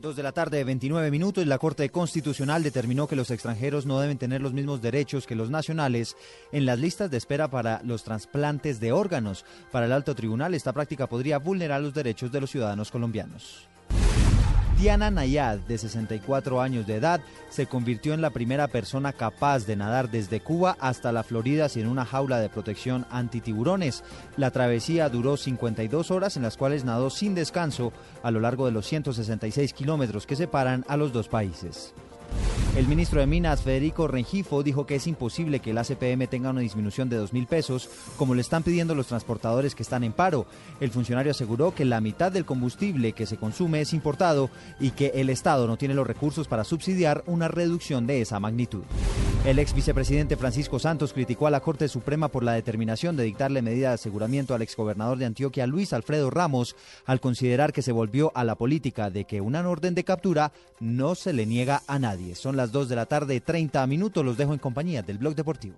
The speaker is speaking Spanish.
Dos de la tarde, 29 minutos, la Corte Constitucional determinó que los extranjeros no deben tener los mismos derechos que los nacionales en las listas de espera para los trasplantes de órganos. Para el alto tribunal, esta práctica podría vulnerar los derechos de los ciudadanos colombianos. Diana Nayad, de 64 años de edad, se convirtió en la primera persona capaz de nadar desde Cuba hasta la Florida sin una jaula de protección antitiburones. La travesía duró 52 horas en las cuales nadó sin descanso a lo largo de los 166 kilómetros que separan a los dos países. El ministro de Minas, Federico Rengifo, dijo que es imposible que el ACPM tenga una disminución de dos mil pesos, como le están pidiendo los transportadores que están en paro. El funcionario aseguró que la mitad del combustible que se consume es importado y que el Estado no tiene los recursos para subsidiar una reducción de esa magnitud. El ex vicepresidente Francisco Santos criticó a la Corte Suprema por la determinación de dictarle medida de aseguramiento al exgobernador de Antioquia, Luis Alfredo Ramos, al considerar que se volvió a la política de que una orden de captura no se le niega a nadie. Son las 2 de la tarde, 30 minutos. Los dejo en compañía del Blog Deportivo.